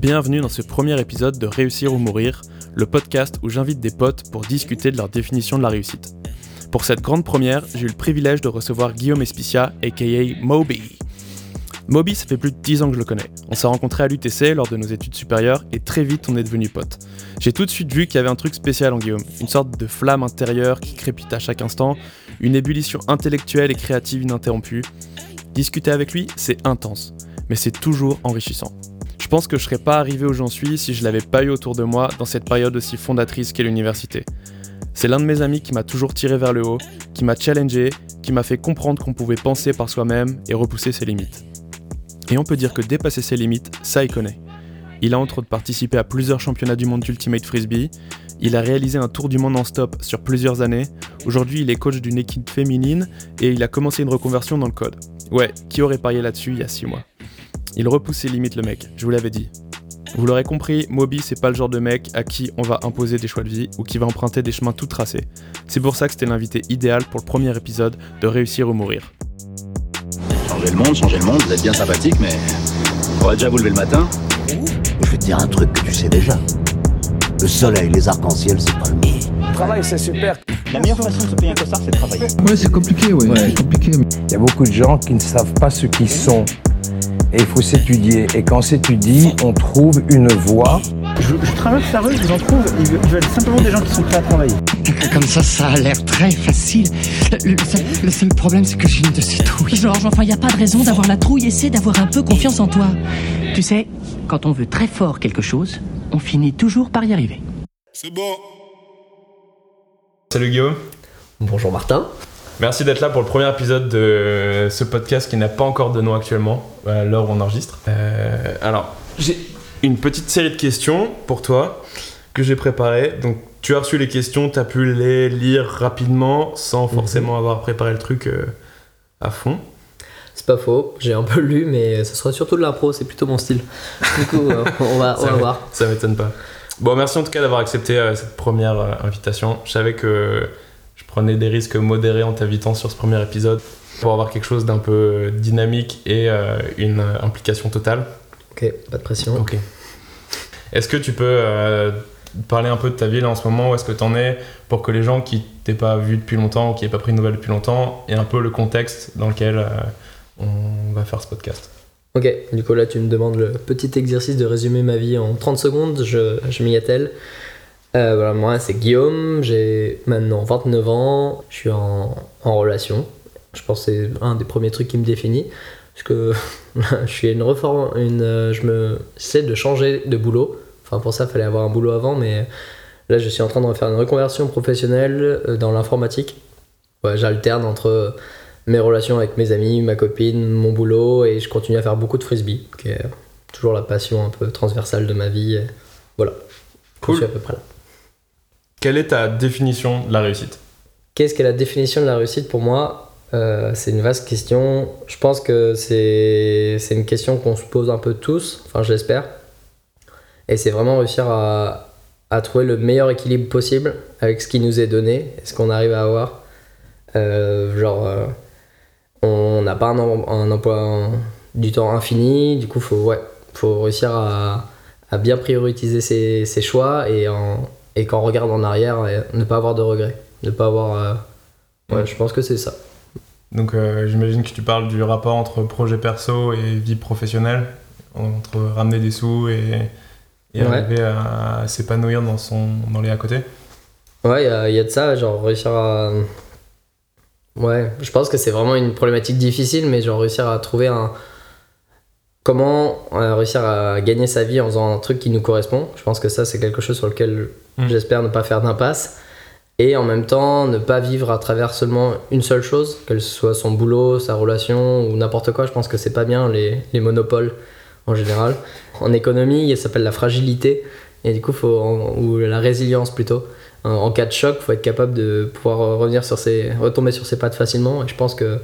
Bienvenue dans ce premier épisode de Réussir ou Mourir, le podcast où j'invite des potes pour discuter de leur définition de la réussite. Pour cette grande première, j'ai eu le privilège de recevoir Guillaume Espicia, aka Moby. Moby, ça fait plus de 10 ans que je le connais. On s'est rencontrés à l'UTC lors de nos études supérieures et très vite on est devenus potes. J'ai tout de suite vu qu'il y avait un truc spécial en Guillaume, une sorte de flamme intérieure qui crépite à chaque instant, une ébullition intellectuelle et créative ininterrompue. Discuter avec lui, c'est intense, mais c'est toujours enrichissant. Je pense que je serais pas arrivé où j'en suis si je l'avais pas eu autour de moi dans cette période aussi fondatrice qu'est l'université. C'est l'un de mes amis qui m'a toujours tiré vers le haut, qui m'a challengé, qui m'a fait comprendre qu'on pouvait penser par soi-même et repousser ses limites. Et on peut dire que dépasser ses limites, ça il connaît. Il a entre autres participé à plusieurs championnats du monde d'Ultimate Frisbee, il a réalisé un tour du monde en stop sur plusieurs années, aujourd'hui il est coach d'une équipe féminine et il a commencé une reconversion dans le code. Ouais, qui aurait parié là-dessus il y a 6 mois? Il repousse ses limites le mec, je vous l'avais dit. Vous l'aurez compris, Moby c'est pas le genre de mec à qui on va imposer des choix de vie ou qui va emprunter des chemins tout tracés. C'est pour ça que c'était l'invité idéal pour le premier épisode de Réussir ou Mourir. Changer le monde, changer le monde, vous êtes bien sympathique, mais faudrait déjà vous lever le matin. Je vais te dire un truc que tu sais déjà. Le soleil, les arcs-en-ciel, c'est pas le mien. Le travail, c'est super. La meilleure façon de se payer un costard, c'est de travailler. Ouais, c'est compliqué, ouais. C'est compliqué. Il y a beaucoup de gens qui ne savent pas ce qu'ils sont. Et il faut s'étudier. Et quand on s'étudie, on trouve une voie. Je, je traverse la rue, je vous en trouve, ils veulent- simplement des gens qui sont prêts à travailler. Comme ça, ça a l'air très facile. Le, le seul, le seul problème, c'est que j'ai une de ces trouilles. Georges, enfin, y a pas de raison d'avoir la trouille, essaie d'avoir un peu confiance en toi. Tu sais, quand on veut très fort quelque chose, on finit toujours par y arriver. Salut Guillaume, Bonjour Martin. Merci d'être là pour le premier épisode de ce podcast qui n'a pas encore de nom actuellement, à l'heure où on enregistre. Euh, alors, j'ai une petite série de questions pour toi que j'ai préparées. Donc, tu as reçu les questions, tu as pu les lire rapidement sans forcément avoir préparé le truc euh, à fond. C'est pas faux, j'ai un peu lu, mais ce sera surtout de l'impro, c'est plutôt mon style. Du coup, euh, on va, on Ça va voir. Ça m'étonne pas. Bon, merci en tout cas d'avoir accepté euh, cette première euh, invitation. Je savais que prenais des risques modérés en t'invitant sur ce premier épisode pour avoir quelque chose d'un peu dynamique et euh, une euh, implication totale. Ok, pas de pression. Ok. Est-ce que tu peux euh, parler un peu de ta vie là en ce moment? Où est-ce que tu en es? Pour que les gens qui t'aient pas vu depuis longtemps ou qui n'aient pas pris de nouvelles depuis longtemps aient un peu le contexte dans lequel euh, on va faire ce podcast Ok, du coup là tu me demandes le petit exercice de résumer ma vie en 30 secondes, je, je m'y attelle. Euh, voilà, moi c'est Guillaume, j'ai maintenant 29 ans, je suis en, en relation. Je pense que c'est un des premiers trucs qui me définit. Parce que je suis une reforme, une, euh, je me j'essaie de changer de boulot. Enfin pour ça il fallait avoir un boulot avant, mais là je suis en train de faire une reconversion professionnelle euh, dans l'informatique. Ouais, J'alterne entre mes relations avec mes amis, ma copine, mon boulot, et je continue à faire beaucoup de frisbee, qui est toujours la passion un peu transversale de ma vie. Voilà, Cool. je suis à peu près là. Quelle est ta définition de la réussite? Qu'est-ce qu'est la définition de la réussite? Pour moi Euh, C'est une vaste question. Je pense que c'est une question qu'on se pose un peu tous, enfin je l'espère. Et c'est vraiment réussir à, à trouver le meilleur équilibre possible avec ce qui nous est donné ce qu'on arrive à avoir. Euh, genre, euh, on n'a pas un emploi du temps infini, du coup, faut, ouais, faut réussir à, à bien prioriser ses, ses choix et, en, et quand on regarde en arrière, euh, ne pas avoir de regrets. Ne pas avoir. euh, Ouais, je pense que c'est ça. Donc euh, j'imagine que tu parles du rapport entre projet perso et vie professionnelle, entre ramener des sous et, et Ouais. arriver à, s'épanouir dans, son, dans les à côté. Ouais, il y y a de ça, genre réussir à. Ouais, je pense que c'est vraiment une problématique difficile, mais genre réussir à trouver un. Comment euh, réussir à gagner sa vie en faisant un truc qui nous correspond. Je pense que ça, c'est quelque chose sur lequel Mm. j'espère ne pas faire d'impasse. Et en même temps, ne pas vivre à travers seulement une seule chose, qu'elle soit son boulot, sa relation ou n'importe quoi. Je pense que c'est pas bien les, les monopoles en général. En économie, ça s'appelle la fragilité. Et du coup, faut, en- ou la résilience plutôt. En, en cas de choc, faut être capable de pouvoir revenir sur ses, retomber sur ses pattes facilement. Et je pense que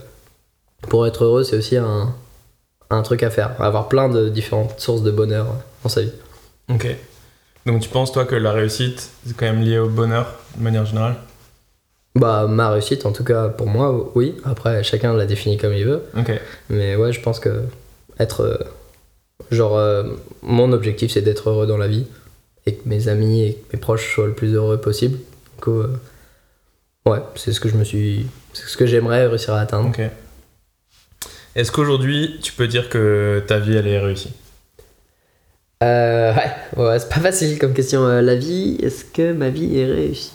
pour être heureux, c'est aussi un, un truc à faire. Avoir plein de différentes sources de bonheur dans sa vie. Ok. Donc tu penses toi que la réussite c'est quand même lié au bonheur de manière générale? Bah, ma réussite, en tout cas pour moi, oui. Après, chacun la définit comme il veut. Ok. Mais ouais, je pense que être, euh, Genre, euh, mon objectif, c'est d'être heureux dans la vie et que mes amis et que mes proches soient le plus heureux possible. Du coup, euh, ouais, c'est ce que je me suis. C'est ce que j'aimerais réussir à atteindre. Ok. Est-ce qu'aujourd'hui, tu peux dire que ta vie, elle est réussie? Euh, ouais, ouais, c'est pas facile comme question. Euh, la vie, est-ce que ma vie est réussie?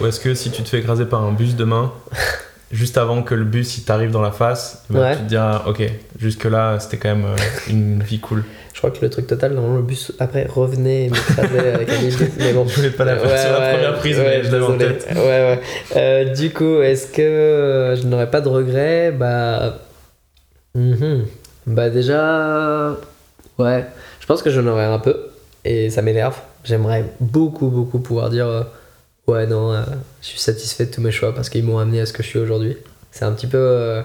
Ou est-ce que si tu te fais écraser par un bus demain, juste avant que le bus il t'arrive dans la face, bah, Ouais. tu te diras, ok, jusque-là, c'était quand même euh, une vie cool. Je crois que le truc total, dans le bus après revenait et m'écrasait avec un millier. Mais bon. Je voulais pas la faire sur la première prise, mais je l'avais en tête. Ouais, ouais. Euh, du coup, est-ce que euh, je n'aurais pas de regrets? Bah. Mhm. Bah, déjà. Ouais. Je pense que j'en aurais un peu. Et ça m'énerve. J'aimerais beaucoup, beaucoup pouvoir dire. euh, ouais, non, euh, je suis satisfait de tous mes choix parce qu'ils m'ont amené à ce que je suis aujourd'hui. C'est un petit peu. euh,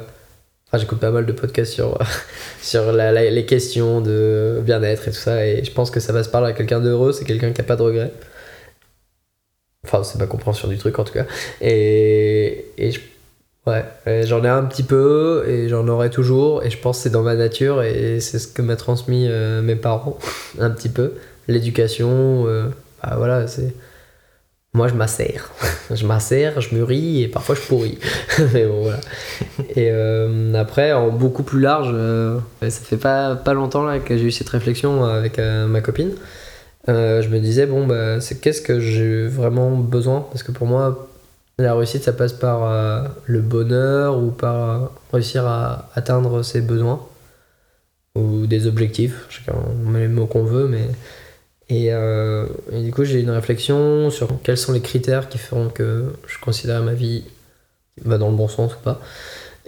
Enfin, j'écoute pas mal de podcasts sur, sur les questions de bien-être et tout ça. Et je pense que ça passe par là. Quelqu'un d'heureux, c'est quelqu'un qui a pas de regrets. Enfin, c'est ma compréhension du truc en tout cas. Et, et je- ouais, j'en ai un petit peu et j'en aurai toujours. Et je pense que c'est dans ma nature et c'est ce que m'a transmis euh, mes parents, un petit peu. L'éducation, euh, bah voilà, c'est. Moi, je m'assère. je m'assère, je mûris et parfois je pourris. Mais bon, voilà. Et euh, après, en beaucoup plus large, ça fait pas, pas longtemps là, que j'ai eu cette réflexion avec ma copine. Je me disais, bon, bah, c'est qu'est-ce que j'ai vraiment besoin? Parce que pour moi, la réussite, ça passe par euh, le bonheur ou par euh, réussir à atteindre ses besoins ou des objectifs. Chacun met les mots qu'on veut, mais. Et, euh, et du coup, j'ai une réflexion sur quels sont les critères qui feront que je considère ma vie va dans le bon sens ou pas.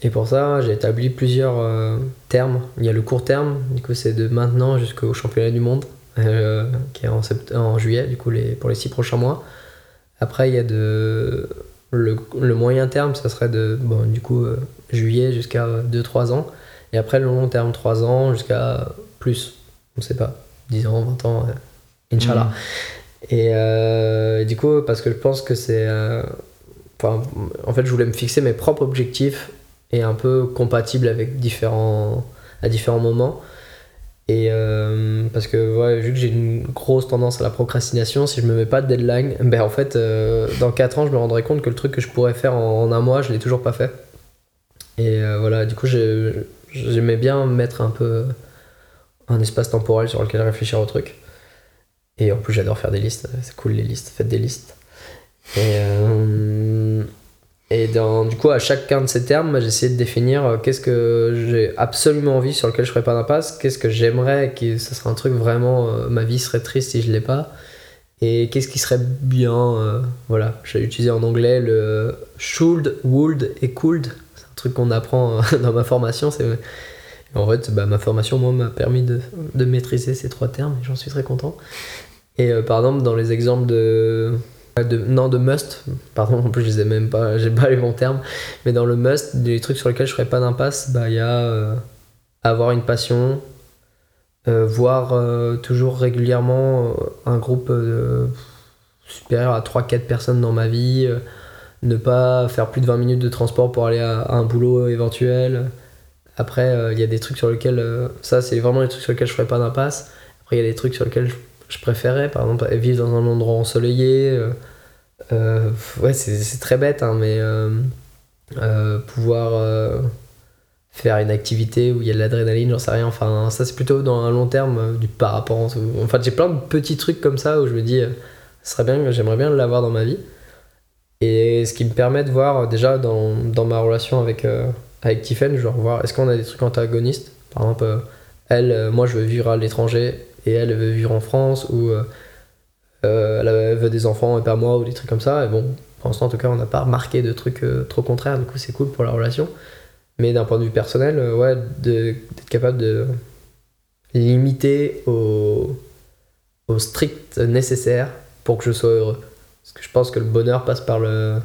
Et pour ça, j'ai établi plusieurs termes. Il y a le court terme, du coup, c'est de maintenant jusqu'au championnat du monde, qui est en, en juillet, du coup, pour les six prochains mois. Après, il y a de, le, le moyen terme, ça serait de, bon, du coup, euh, juillet jusqu'à 2-3 ans. Et après, le long terme, 3 ans jusqu'à plus. On sait pas, 10 ans, 20 ans, euh, Inch'Allah. Et euh, du coup, parce que je pense que c'est. euh, enfin, en fait, je voulais me fixer mes propres objectifs et un peu compatibles avec différents, à différents moments. Et euh, parce que vu que j'ai une grosse tendance à la procrastination, si je me mets pas de deadline, ben en fait, euh, dans 4 ans, je me rendrai compte que le truc que je pourrais faire en, un mois, je l'ai toujours pas fait. Et euh, voilà, du coup, j'ai- j'aimais bien mettre un peu un espace temporel sur lequel réfléchir au truc. Et en plus, j'adore faire des listes. C'est cool les listes. Faites des listes. Et, et dans, du coup, à chacun de ces termes, j'ai essayé de définir euh, qu'est-ce que j'ai absolument envie sur lequel je ferais pas d'impasse, qu'est-ce que j'aimerais, que ce serait un truc vraiment, euh, ma vie serait triste si je l'ai pas, et qu'est-ce qui serait bien. euh, voilà, j'ai utilisé en anglais le should, would et could. C'est un truc qu'on apprend dans ma formation. C'est en fait, bah, ma formation, moi, m'a permis de, de maîtriser ces trois termes et j'en suis très content. Et par exemple, dans les exemples de, Non, de must, pardon, en plus, je les même pas, j'ai pas les bons termes, mais dans le must, des trucs sur lesquels je ferais pas d'impasse, bah, il y a euh, avoir une passion, euh, voir euh, toujours régulièrement un groupe supérieur à 3-4 personnes dans ma vie, ne pas faire plus de 20 minutes de transport pour aller à, un boulot éventuel. Après, il y a des trucs sur lesquels. ça, c'est vraiment les trucs sur lesquels je ferais pas d'impasse. Après, il y a des trucs sur lesquels je, je préférais, par exemple, vivre dans un endroit ensoleillé. Euh, ouais, c'est très bête, hein, mais euh, euh, pouvoir faire une activité où il y a de l'adrénaline, j'en sais rien. Enfin, ça, c'est plutôt dans un long terme du parapente. Enfin, j'ai plein de petits trucs comme ça où je me dis, ce serait bien, j'aimerais bien l'avoir dans ma vie. Et ce qui me permet de voir déjà dans, dans ma relation avec, euh, avec Tiffen, voir est-ce qu'on a des trucs antagonistes? Par exemple, elle, moi je veux vivre à l'étranger et elle, veut vivre en France ou elle, elle veut des enfants et pas moi ou des trucs comme ça. Et bon, pour l'instant en tout cas, on n'a pas remarqué de trucs euh, trop contraires, du coup c'est cool pour la relation. Mais d'un point de vue personnel, euh, ouais, d'être capable de limiter au, strict nécessaire pour que je sois heureux. Parce que je pense que le bonheur passe par le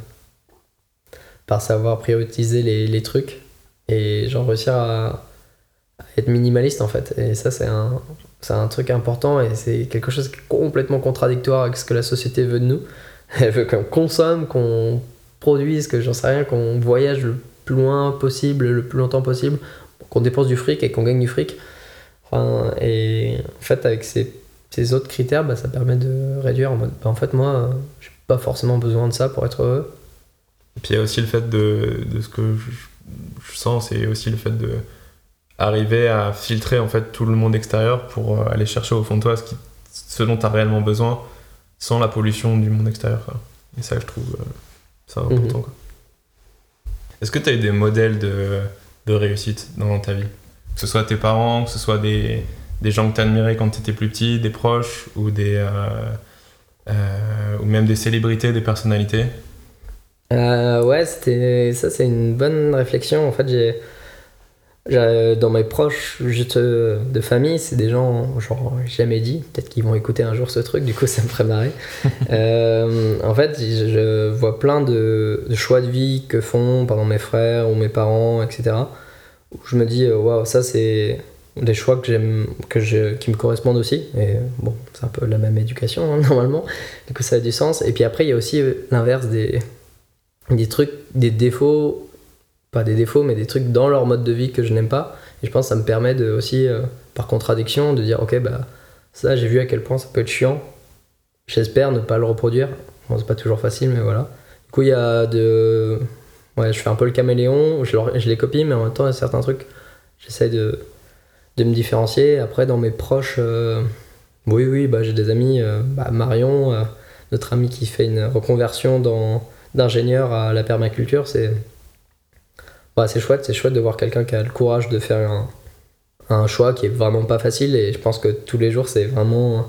par savoir prioriser les, les trucs et genre réussir à être minimaliste en fait. Et ça c'est un, c'est un truc important et c'est quelque chose qui est complètement contradictoire avec ce que la société veut de nous. Elle veut qu'on consomme, qu'on produise, que j'en sais rien, qu'on voyage le plus loin possible, le plus longtemps possible, qu'on dépense du fric et qu'on gagne du fric. Enfin, et en fait, avec ces, ces autres critères, bah, ça permet de réduire en mode. bah, en fait, moi, euh, j'ai pas forcément besoin de ça pour être heureux. Et puis il y a aussi le fait de, de ce que je, je sens, c'est aussi le fait de arriver à filtrer en fait tout le monde extérieur pour euh, aller chercher au fond de toi ce, qui, ce dont tu as réellement besoin sans la pollution du monde extérieur. quoi. Et ça, je trouve euh, ça important. Mhm. quoi. Est-ce que tu as eu des modèles de, de réussite dans ta vie? Que ce soit tes parents, que ce soit des, des gens que tu admirais quand tu étais plus petit, des proches ou, des, euh, euh, ou même des célébrités, des personnalités? Ouais, c'était ça, c'est une bonne réflexion. En fait, j'ai- dans mes proches juste euh, de famille, c'est des gens genre jamais dit. Peut-être qu'ils vont écouter un jour ce truc. Du coup, ça me ferait marrer. Euh, en fait, je, vois plein de, de choix de vie que font pendant mes frères ou mes parents, etc. Où je me dis, euh, waouh, ça c'est des choix que j'aime, que je, qui me correspondent aussi. Et bon, c'est un peu la même éducation hein, normalement. Du coup, ça a du sens. Et puis après, il y a aussi l'inverse des des trucs, des défauts, pas des défauts, mais des trucs dans leur mode de vie que je n'aime pas. Et je pense que ça me permet de aussi, euh, par contradiction, de dire ok, bah ça, j'ai vu à quel point ça peut être chiant. J'espère ne pas le reproduire. Bon, c'est pas toujours facile, mais voilà. Du coup, il y a de. Ouais, je fais un peu le caméléon, je, les copie, mais en même temps, il y a certains trucs, j'essaie de, me différencier. Après, dans mes proches, euh, oui, oui, bah, j'ai des amis, euh, bah, Marion, notre ami qui fait une reconversion d'ingénieur à la permaculture, c'est ouais, c'est chouette, c'est chouette de voir quelqu'un qui a le courage de faire un, un choix qui est vraiment pas facile et je pense que tous les jours c'est vraiment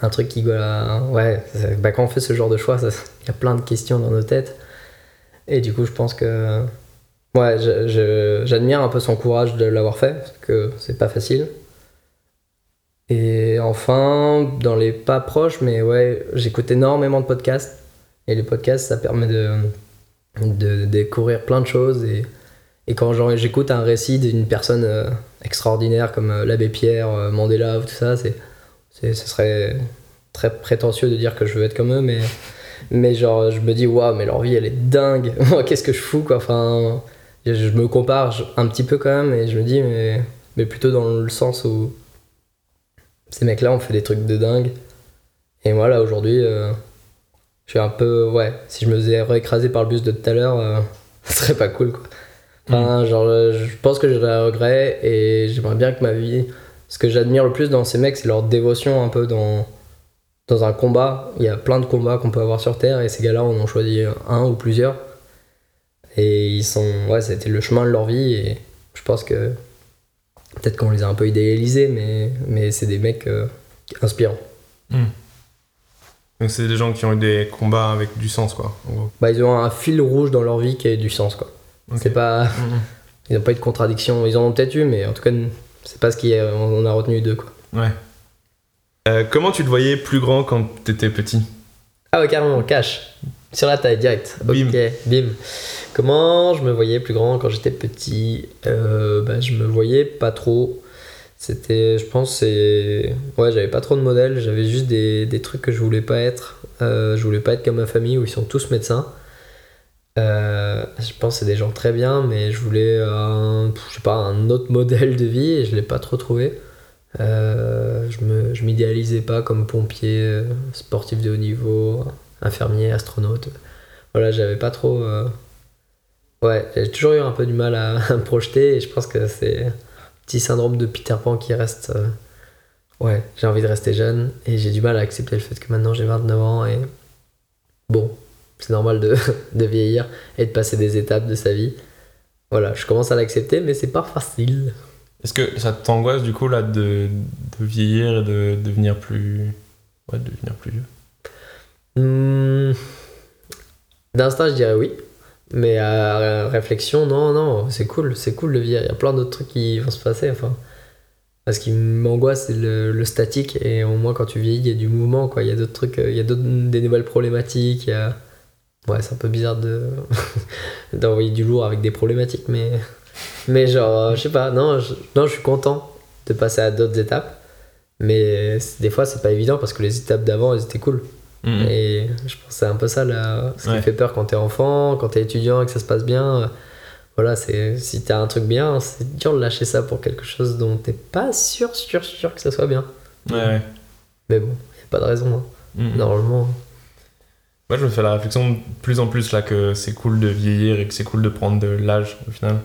un truc qui ouais, bah, quand on fait ce genre de choix, il y a plein de questions dans nos têtes et du coup je pense que ouais, j'admire un peu son courage de l'avoir fait parce que c'est pas facile. Et enfin, dans les pas proches, mais ouais, j'écoute énormément de podcasts. Et les podcasts, ça permet de, de découvrir plein de choses. Et, et quand j'écoute un récit d'une personne euh, extraordinaire comme euh, l'abbé Pierre, euh, Mandela ou tout ça, c'est, c'est, ce serait très prétentieux de dire que je veux être comme eux, mais, mais genre, je me dis, waouh, mais leur vie, elle est dingue. Qu'est-ce que je fous, quoi? Enfin, je, me compare un petit peu quand même, et je me dis, mais, mais plutôt dans le sens où ces mecs-là ont fait des trucs de dingue. Et moi, là, aujourd'hui, je suis un peu. Ouais, si je me faisais réécraser par le bus de tout à l'heure, ce serait pas cool, quoi. Enfin, genre, euh, je pense que j'aurais un regret et j'aimerais bien que ma vie. Ce que j'admire le plus dans ces mecs, c'est leur dévotion un peu dans, dans un combat. Il y a plein de combats qu'on peut avoir sur Terre et ces gars-là, on en choisit un ou plusieurs. Et ils sont. Ouais, ça a été le chemin de leur vie et je pense que. Peut-être qu'on les a un peu idéalisés, mais, mais c'est des mecs euh, inspirants. Donc c'est des gens qui ont eu des combats avec du sens, quoi, en gros. Bah, ils ont un fil rouge dans leur vie qui a du sens, quoi. C'est pas. Ils n'ont pas eu de contradiction. Ils en ont peut-être eu, mais en tout cas, c'est pas ce qu'on a retenu d'eux, quoi. Ouais. Euh, comment tu te voyais plus grand quand t'étais petit? Ah ouais, carrément, cash. Sur la taille, direct. Bim. Ok, bim. Comment je me voyais plus grand quand j'étais petit? Euh, bah, Je me voyais pas trop. C'était, je pense, c'est. Ouais, j'avais pas trop de modèles, j'avais juste des, des trucs que je voulais pas être. Euh, je voulais pas être comme ma famille où ils sont tous médecins. Euh, je pense c'est des gens très bien, mais je voulais un, je sais pas, un autre modèle de vie et je l'ai pas trop trouvé. Euh, je je m'idéalisais pas comme pompier, euh, sportif de haut niveau, infirmier, astronaute. Voilà, j'avais pas trop. euh, Ouais, j'ai toujours eu un peu du mal à, à me projeter et je pense que c'est un petit syndrome de Peter Pan qui reste. Ouais, j'ai envie de rester jeune et j'ai du mal à accepter le fait que maintenant j'ai 29 ans et. Bon, c'est normal de, de vieillir et de passer des étapes de sa vie. Voilà, je commence à l'accepter, mais c'est pas facile. Est-ce que ça t'angoisse du coup là de, de vieillir et de devenir plus. Ouais, de devenir plus vieux? Hmm, D'instinct, je dirais oui. Mais à réflexion, non, non, c'est cool, c'est cool de vieillir. Il y a plein d'autres trucs qui vont se passer. Enfin, ce qui m'angoisse, c'est le, le statique. Et au moins, quand tu vieillis, il y a du mouvement. Quoi. Il y a d'autres trucs, euh, il y a des nouvelles problématiques. il y a- Ouais, c'est un peu bizarre de d'envoyer du lourd avec des problématiques. Mais, mais genre, euh, je sais pas, non je, non, je suis content de passer à d'autres étapes. Mais des fois, c'est pas évident parce que les étapes d'avant, elles étaient cool. Mhm. Et je pense que c'est un peu ça là, ce qui Ouais. fait peur quand t'es enfant, quand t'es étudiant et que ça se passe bien. euh, voilà, c'est si t'as un truc bien, c'est dur de lâcher ça pour quelque chose dont t'es pas sûr, sûr, sûr que ça soit bien. Ouais, ouais. Mais bon, y a pas de raison. hein. Mhm. Normalement. Moi, je me fais la réflexion de plus en plus là que c'est cool de vieillir et que c'est cool de prendre de l'âge au final.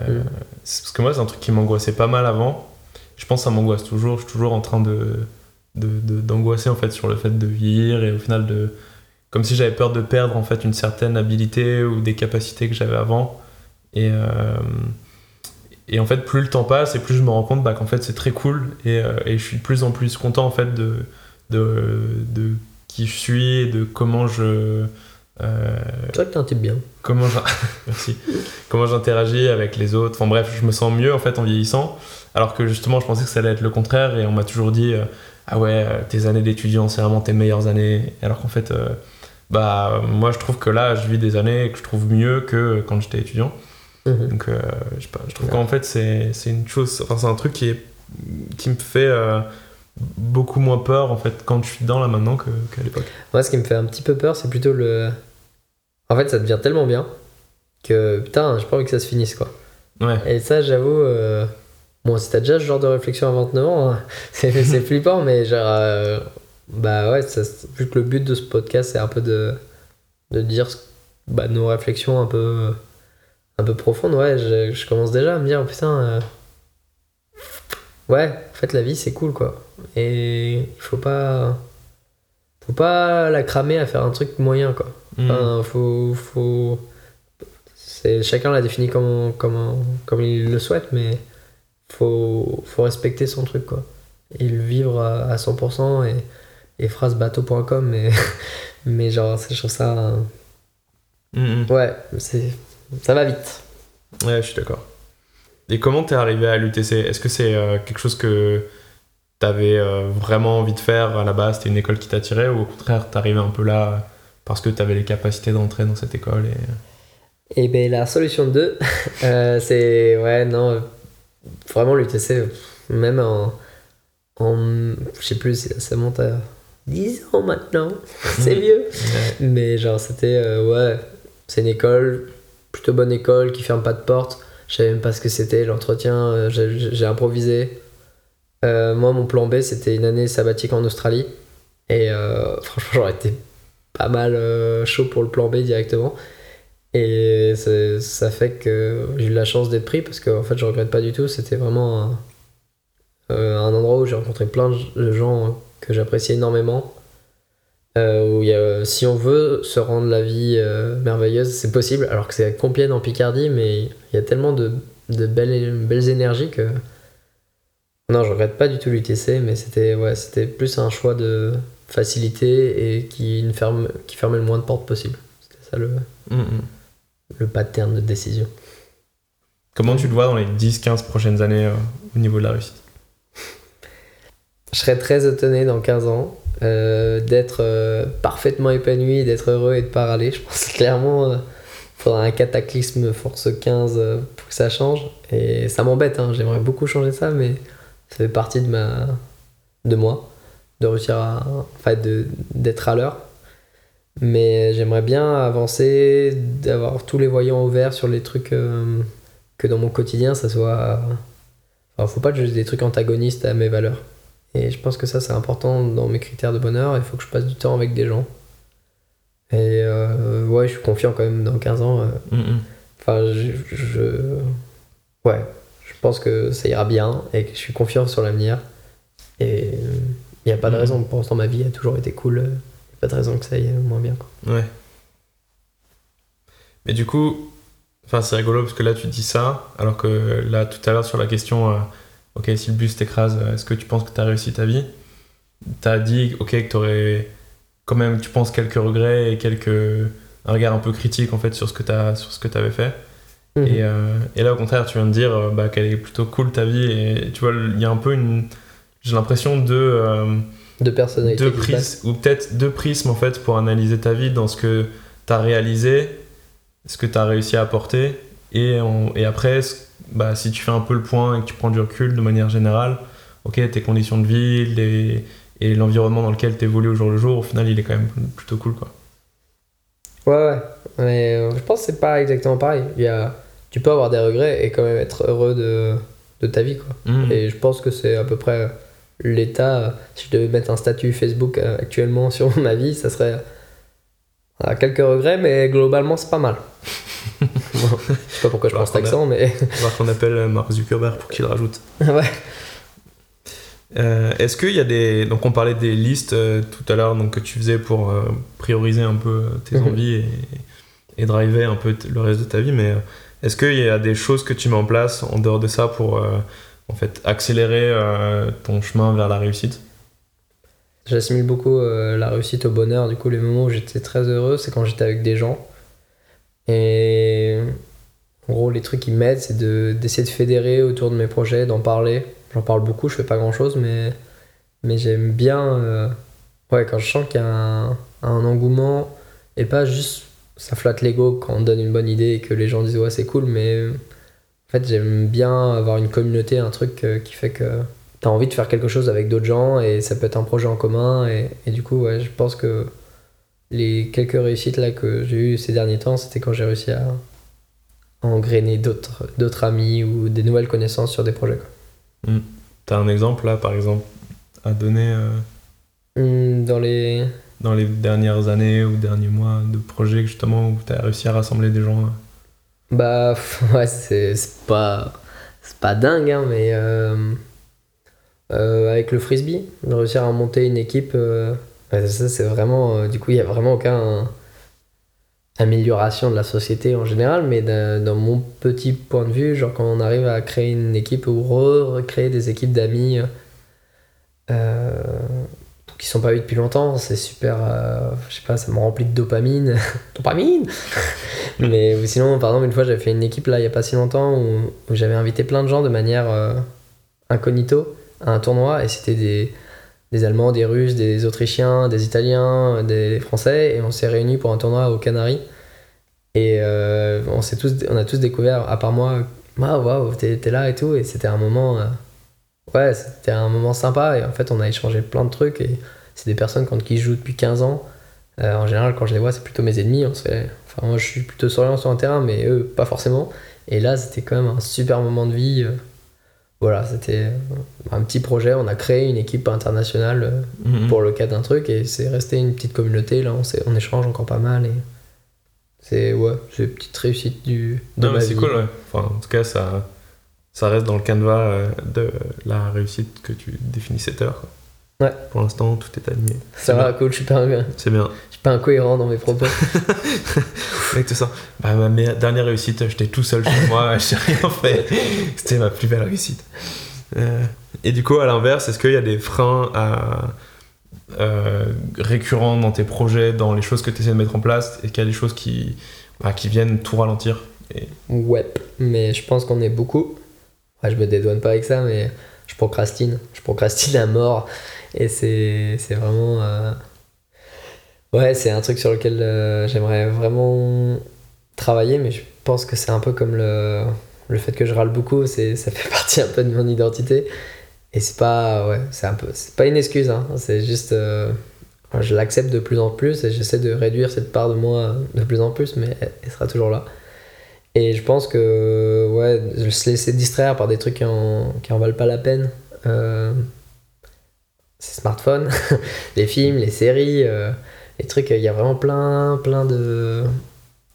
Euh, Mm. Parce que moi, c'est un truc qui m'angoissait pas mal avant. Je pense que ça m'angoisse toujours. Je suis toujours en train de d'angoisser en fait sur le fait de vieillir et au final de comme si j'avais peur de perdre en fait une certaine habilité ou des capacités que j'avais avant. Et euh, et en fait, plus le temps passe et plus je me rends compte bah, qu'en fait c'est très cool et, euh, et je suis de plus en plus content en fait de, de, de qui je suis et de comment je. euh, C'est vrai que t'es un type bien. comment Merci. comment j'interagis avec les autres. Enfin bref, je me sens mieux en fait en vieillissant. Alors que justement, je pensais que ça allait être le contraire et on m'a toujours dit euh, ah ouais, euh, tes années d'étudiant, c'est vraiment tes meilleures années. Alors qu'en fait, euh, bah moi je trouve que là, je vis des années que je trouve mieux que quand j'étais étudiant. Mhm. Donc, je, sais pas, je trouve qu'en fait, c'est c'est une chose, enfin, c'est un truc qui, est, qui me fait beaucoup moins peur en fait quand je suis dedans là maintenant qu'à l'époque. Moi, ce qui me fait un petit peu peur, c'est plutôt le. En fait, ça devient tellement bien que putain, j'ai pas envie que ça se finisse quoi. Ouais. Et ça, j'avoue. euh, Bon, si t'as déjà ce genre de réflexion à 29 ans, hein, c'est c'est flippant, mais genre. euh, Bah ouais, ça- vu que le but de ce podcast, c'est un peu de, de dire bah, nos réflexions un peu, un peu profondes, ouais, je, je commence déjà à me dire, putain. euh, Ouais, en fait, la vie, c'est cool quoi. Et il faut pas. Faut pas la cramer à faire un truc moyen quoi. Mm. Enfin, faut, faut... Chacun l'a défini comme, comme, comme il le souhaite, mais faut, faut respecter son truc, quoi. Et le vivre à, à 100% et, et phrase bateau.com, mais, mais genre, c'est- je trouve ça. euh, Mm, mm. Ouais, c'est, ça va vite. Ouais, je suis d'accord. Et comment t'es arrivé à l'UTC Est-ce que c'est euh, quelque chose que t'avais euh, vraiment envie de faire à la base? C'était une école qui t'attirait ou au contraire t'arrivais un peu là parce que t'avais les capacités d'entrer dans cette école et... Et ben la solution 2, euh, c'est. Ouais, non. euh, Vraiment, l'UTC, même en. en je sais plus, ça monte à 10 ans maintenant. c'est vieux. Mais genre, c'était. euh, ouais, c'est une école, plutôt bonne école, qui ferme pas de porte. Je savais même pas ce que c'était, l'entretien, euh, j'ai improvisé. Euh, moi, mon plan B, c'était une année sabbatique en Australie. Et euh, franchement, j'aurais été pas mal chaud pour le plan B directement. Et ça fait que j'ai eu la chance d'être pris parce qu'en fait, je regrette pas du tout. C'était vraiment un, un endroit où j'ai rencontré plein de gens que j'appréciais énormément. Euh, où y a, si on veut se rendre la vie euh, merveilleuse, c'est possible. Alors que c'est à Compiègne en Picardie, mais il y a tellement de, de belles, belles énergies que. Non, je regrette pas du tout l'UTC, mais c'était ouais, c'était plus un choix de facilité et qui, ne ferme, qui fermait le moins de portes possible. C'était ça le, Mm, mm. le pattern de décision. Comment tu le vois dans les 10-15 prochaines années euh, au niveau de la réussite? Je serais très étonné dans 15 ans euh, d'être euh, parfaitement épanoui, d'être heureux et de pas râler. Je pense que clairement, il faudra un cataclysme force 15 euh, pour que ça change. Et ça m'embête, hein, j'aimerais beaucoup changer ça, mais ça fait partie de, ma, de moi, de réussir à. Enfin, d'être à l'heure. Mais j'aimerais bien avancer, d'avoir tous les voyants ouverts sur les trucs euh, que dans mon quotidien, ça soit. Enfin, faut pas juste des trucs antagonistes à mes valeurs. Et je pense que ça, c'est important dans mes critères de bonheur. Il faut que je passe du temps avec des gens. Et euh, ouais, je suis confiant quand même dans 15 ans. euh, Mm, mm. Enfin, je, je- Ouais, je pense que ça ira bien et que je suis confiant sur l'avenir. Et il n'y a pas de Mhm. raison. Pour l'instant, ma vie a toujours été cool. Il n'y a pas de raison que ça aille moins bien. Quoi. Ouais. Mais du coup, c'est rigolo parce que là tu dis ça, alors que là tout à l'heure sur la question, euh, ok si le bus t'écrase, euh, est-ce que tu penses que t'as réussi ta vie? T'as dit ok que t'aurais quand même, tu penses quelques regrets et quelques un regard un peu critique en fait sur ce que que t'avais fait. Mhm. Et, euh, et là au contraire tu viens de dire euh, bah, qu'elle est plutôt cool ta vie et tu vois il y a un peu une j'ai l'impression de euh, De personnalité. ou peut-être deux prismes en fait pour analyser ta vie dans ce que tu as réalisé, ce que tu as réussi à apporter, et, après, bah, si tu fais un peu le point et que tu prends du recul de manière générale, ok, tes conditions de vie les- et l'environnement dans lequel tu évolues au jour le jour, au final, il est quand même plutôt cool. quoi. Ouais, ouais. Mais euh, je pense que c'est pas exactement pareil. Il y a tu peux avoir des regrets et quand même être heureux de, de ta vie. Quoi. Mhm. Et je pense que c'est à peu près l'état. Si je devais mettre un statut Facebook euh, actuellement sur ma vie, ça serait quelques regrets, mais globalement, c'est pas mal. Je sais pas pourquoi je prends cet accent, mais. Il va falloir qu'on appelle Mark Zuckerberg pour qu'il rajoute. ouais. Euh, Est-ce qu'il y a des. Donc, on parlait des listes euh, tout à l'heure que tu faisais pour euh, prioriser un peu tes Mhm. envies et, et driver un peu le reste de ta vie, mais est-ce qu'il y a des choses que tu mets en place en dehors de ça pour en fait, accélérer ton chemin vers la réussite? J'assimile beaucoup la réussite au bonheur. Du coup, les moments où j'étais très heureux, c'est quand j'étais avec des gens. Et en gros, les trucs qui m'aident, c'est de- d'essayer de, fédérer autour de mes projets, d'en parler. J'en parle beaucoup, je fais pas grand chose, mais, mais j'aime bien. euh, ouais, quand je sens qu'il y a un, engouement et pas juste ça flatte l'ego quand on donne une bonne idée et que les gens disent ouais, c'est cool, mais en fait, j'aime bien avoir une communauté, un truc euh, qui fait que t'as envie de faire quelque chose avec d'autres gens et ça peut être un projet en commun et, et du coup ouais je pense que les quelques réussites là que j'ai eu ces derniers temps c'était quand j'ai réussi à engrainer d'autres d'autres amis ou des nouvelles connaissances sur des projets quoi. T'as un exemple là, par exemple, à donner euh, Hum, dans les dans les dernières années ou derniers mois de projets justement où t'as réussi à rassembler des gens euh, bah ouais c'est c'est pas c'est pas dingue hein, mais euh, euh, avec le frisbee de réussir à monter une équipe ouais, ça c'est vraiment euh, du coup il y a vraiment aucun amélioration de la société en général mais dans mon petit point de vue genre quand on arrive à créer une équipe ou re- recréer des équipes d'amis euh, qui sont pas vus depuis longtemps c'est super euh, je sais pas ça me remplit de dopamine. Dopamine mais sinon par exemple une fois j'avais fait une équipe là il y a pas si longtemps où, où j'avais invité plein de gens de manière euh, incognito à un tournoi et c'était des des Allemands, des Russes, des Autrichiens, des Italiens, des Français, et on s'est réunis pour un tournoi aux Canaries. Et euh, on, tous, on a tous découvert, à part moi, ah waouh, t'es, là et tout, et c'était un moment, euh, ouais, c'était un moment sympa, et en fait on a échangé plein de trucs, et c'est des personnes contre qui je joue depuis 15 ans. Euh, en général, quand je les vois, c'est plutôt mes ennemis, on enfin moi je suis plutôt souriant sur un terrain, mais eux, pas forcément. Et là, c'était quand même un super moment de vie. Euh, voilà, c'était un petit projet. On a créé une équipe internationale euh, Mhm. pour le cas d'un truc et c'est resté une petite communauté. Là, on, échange encore pas mal et c'est ouais, c'est une petite réussite du, de Non, ma mais c'est cool, ouais. Enfin, en tout cas, ça, ça reste dans le canevas euh, de la réussite que tu définissais tout à l'heure. Ouais. Pour l'instant, tout est aligné. Ça va, cool. Je suis pas, un- je C'est bien. suis pas incohérent dans mes propos. Avec tout ça. Bah, ma dernière réussite, j'étais tout seul chez moi, j'ai rien fait. C'était ma plus belle réussite. Euh, et du coup, à l'inverse, est-ce qu'il y a des freins à, euh, récurrents dans tes projets, dans les choses que tu essaies de mettre en place, et qu'il y a des choses qui, bah, qui viennent tout ralentir et... ouais, mais je pense qu'on est beaucoup. Ouais, je me dédouane pas avec ça, mais je procrastine. Je procrastine à mort. Et c'est vraiment. euh, Ouais, c'est un truc sur lequel euh, j'aimerais vraiment travailler, mais je pense que c'est un peu comme le, le fait que je râle beaucoup, ça fait partie un peu de mon identité. Et c'est pas, ouais, c'est un peu, c'est pas une excuse, hein, c'est juste, euh, je l'accepte de plus en plus et j'essaie de réduire cette part de moi de plus en plus, mais elle, sera toujours là. Et je pense que, ouais, se laisser distraire par des trucs qui en, qui en valent pas la peine, ces smartphones, les films, les séries, euh, les trucs, il y a vraiment plein, plein de.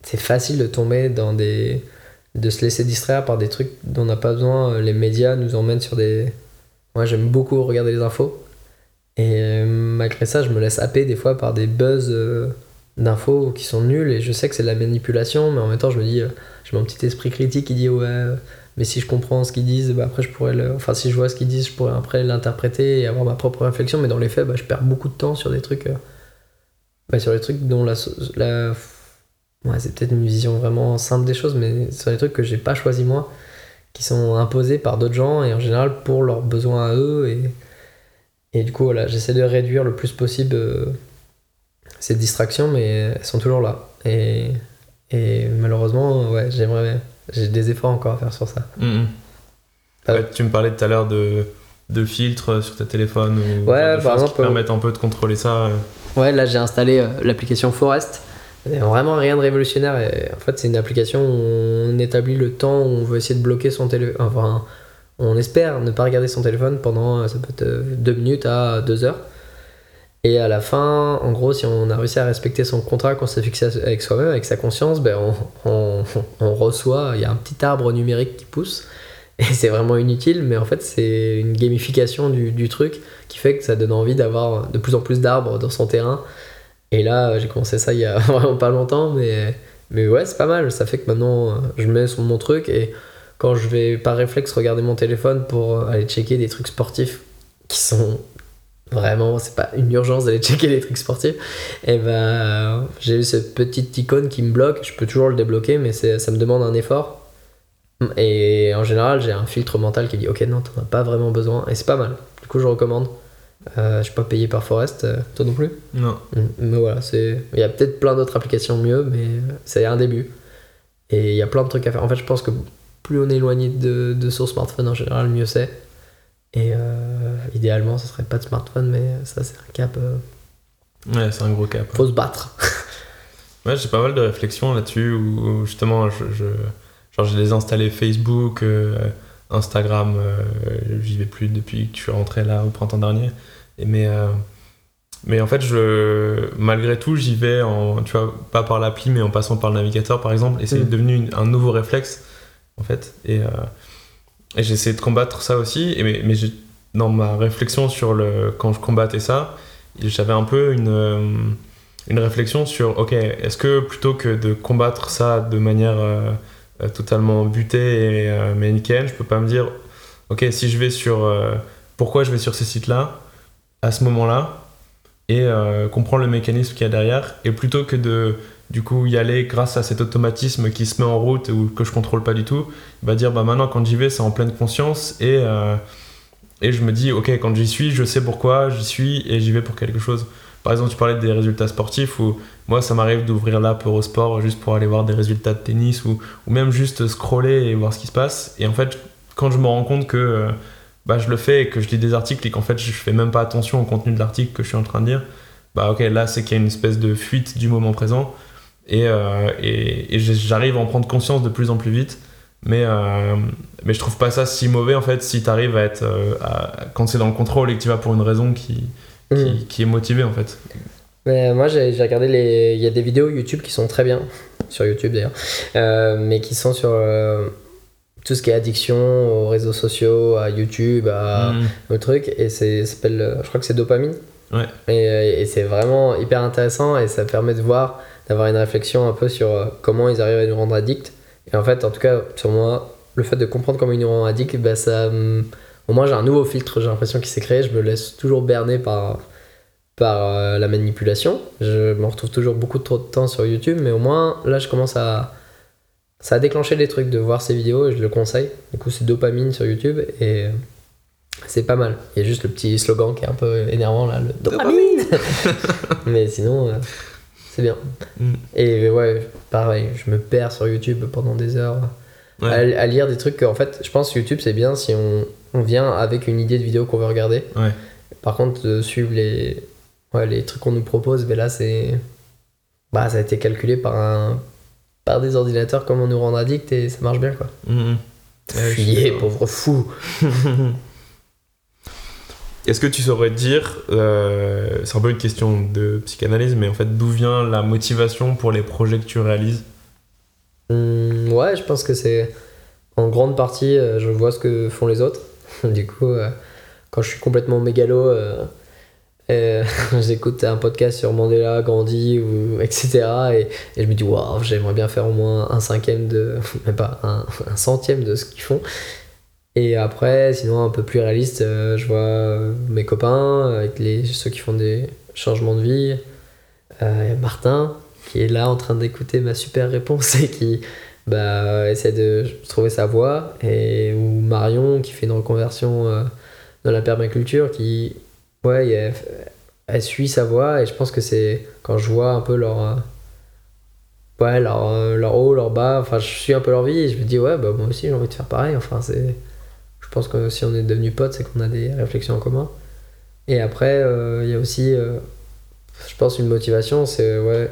C'est facile de tomber dans des. de se laisser distraire par des trucs dont on n'a pas besoin. Les médias nous emmènent sur des. Moi, j'aime beaucoup regarder les infos. Et euh, malgré ça, je me laisse happer des fois par des buzz euh, d'infos qui sont nuls. Et je sais que c'est de la manipulation, mais en même temps, je me dis. euh, j'ai mon petit esprit critique qui dit ouais. Mais si je comprends ce qu'ils disent, bah après je pourrais le... Enfin, si je vois ce qu'ils disent, je pourrais après l'interpréter et avoir ma propre réflexion. Mais dans les faits, bah, je perds beaucoup de temps sur des trucs. euh, bah, sur les trucs dont la. c'est peut-être une vision vraiment simple des choses, mais sur les trucs que j'ai pas choisi moi, qui sont imposés par d'autres gens et en général pour leurs besoins à eux. Et, et du coup, voilà, j'essaie de réduire le plus possible euh, ces distractions, mais elles sont toujours là. Et, et malheureusement, ouais, j'aimerais. J'ai des efforts encore à faire sur ça. Euh, Ouais, tu me parlais tout à l'heure de, de filtres sur tes téléphones ou Ouais, de par exemple, qui permettent un peu de contrôler ça. euh. Ouais, là j'ai installé euh, l'application Forest. Vraiment rien de révolutionnaire. Et en fait, c'est une application où on établit le temps où on veut essayer de bloquer son téléphone. Enfin, on espère ne pas regarder son téléphone pendant, euh, ça peut être 2 minutes à 2 heures. Et à la fin, en gros, si on a réussi à respecter son contrat qu'on s'est fixé avec soi-même, avec sa conscience, ben on, reçoit, il y a un petit arbre numérique qui pousse. Et c'est vraiment inutile, mais en fait, c'est une gamification du, du truc qui fait que ça donne envie d'avoir de plus en plus d'arbres dans son terrain. Et là, j'ai commencé ça il y a vraiment pas longtemps, mais, mais ouais, c'est pas mal. Ça fait que maintenant, euh, je mets sur mon truc et quand je vais par réflexe regarder mon téléphone pour euh, aller checker des trucs sportifs qui sont vraiment, c'est pas une urgence d'aller checker des trucs sportifs, et ben j'ai eu cette petite icône qui me bloque. Je peux toujours le débloquer, mais ça me demande un effort. Et en général, j'ai un filtre mental qui dit Ok, non, t'en as pas vraiment besoin, et c'est pas mal. Du coup, je recommande. Euh, je suis pas payé par Forest, euh, toi non plus? Non. Mm. Mais voilà, c'est. Il y a peut-être plein d'autres applications mieux, mais c'est un début. Et il y a plein de trucs à faire. En fait, je pense que plus on est éloigné de, de son smartphone en général, mieux c'est. Et euh, idéalement, ce serait pas de smartphone, mais ça, c'est un cap. euh, Ouais, c'est un gros cap. faut se battre. Ouais, j'ai pas mal de réflexions là-dessus où, où justement, je, je- genre, j'ai désinstallé Facebook, euh, Instagram, euh, j'y vais plus depuis que je suis rentré là au printemps dernier. Et mais, euh, mais en fait, je, malgré tout, j'y vais en, tu vois, pas par l'appli, mais en passant par le navigateur par exemple. Et c'est Mm. devenu une- un nouveau réflexe en fait. Et, et j'ai de combattre ça aussi. Mais, mais dans ma réflexion sur le, quand je combattais ça, j'avais un peu une. euh, une réflexion sur, ok, est-ce que plutôt que de combattre ça de manière euh, euh, totalement butée et euh, manichéenne, je peux pas me dire, ok, si je vais sur, pourquoi je vais sur ces sites-là, à ce moment-là, et comprendre le mécanisme qu'il y a derrière, et plutôt que de, du coup, y aller grâce à cet automatisme qui se met en route ou que je contrôle pas du tout, bah dire, bah maintenant quand j'y vais, c'est en pleine conscience, et, euh, et je me dis, ok, quand j'y suis, je sais pourquoi j'y suis, et j'y vais pour quelque chose. Par exemple, tu parlais des résultats sportifs où moi, ça m'arrive d'ouvrir l'app Eurosport juste pour aller voir des résultats de tennis ou, ou même juste scroller et voir ce qui se passe. Et en fait, quand je me rends compte que euh, bah, je le fais et que je lis des articles et qu'en fait, je fais même pas attention au contenu de l'article que je suis en train de lire, bah ok, là, c'est qu'il y a une espèce de fuite du moment présent. Et, euh, et, et j'arrive à en prendre conscience de plus en plus vite. Mais, euh, mais je trouve pas ça si mauvais en fait si tu arrives à être. euh, à- quand c'est dans le contrôle et que tu vas pour une raison qui, qui, Mm. qui est motivée en fait. Mais moi, j'ai regardé les. Il y a des vidéos YouTube qui sont très bien, sur YouTube d'ailleurs, euh, mais qui sont sur euh, tout ce qui est addiction aux réseaux sociaux, à YouTube, à Mm. au truc, et c'est s'appelle. Je crois que c'est Dopamine. Ouais. Et, et c'est vraiment hyper intéressant et ça permet de voir, d'avoir une réflexion un peu sur euh, comment ils arrivent à nous rendre addicts. Et en fait, en tout cas, sur moi, le fait de comprendre comment ils nous rendent addicts, bah, ça. Au moins, j'ai un nouveau filtre, j'ai l'impression qu'il s'est créé. Je me laisse toujours berner par, par euh, la manipulation. Je me retrouve toujours beaucoup trop de temps sur YouTube, mais au moins, là, je commence à. Ça a déclenché des trucs de voir ces vidéos et je le conseille. Du coup, c'est dopamine sur YouTube et euh, c'est pas mal. Il y a juste le petit slogan qui est un peu énervant là, le dopamine. mais sinon, euh, c'est bien. Mm. Et ouais, pareil, je me perds sur YouTube pendant des heures Ouais. à, à lire des trucs que, en fait, je pense que YouTube c'est bien si on, on vient avec une idée de vidéo qu'on veut regarder. Ouais. Par contre, de suivre les, ouais, les trucs qu'on nous propose, ben là c'est. Bah, ça a été calculé par un par des ordinateurs comment nous rendre addicts et ça marche bien quoi. Fuyez, d'accord. pauvre fou. Est-ce que tu saurais dire, euh, c'est un peu une question de psychanalyse, mais en fait, d'où vient la motivation pour les projets que tu réalises? Hum, ouais, je pense que c'est en grande partie, euh, je vois ce que font les autres. du coup, euh, quand je suis complètement mégalo, j'écoute un podcast sur Mandela, Gandhi, ou, etc. Et, je me dis, waouh, j'aimerais bien faire au moins un cinquième de. même pas, un centième de ce qu'ils font. Et après, sinon, un peu plus réaliste, euh, je vois mes copains, avec les, ceux qui font des changements de vie. Euh, Martin, qui est là en train d'écouter ma super réponse et qui bah, essaie de trouver sa voie. Et, ou Marion, qui fait une reconversion euh, dans la permaculture, qui, ouais, elle, suit sa voie. Et je pense que c'est quand je vois un peu leur. euh, Ouais, leur, euh, leur haut, leur bas, enfin je suis un peu leur vie et je me dis ouais bah moi aussi j'ai envie de faire pareil, enfin c'est... Je pense que si on est devenus potes c'est qu'on a des réflexions en commun. Et après euh, il y a aussi... euh, Je pense une motivation, c'est ouais,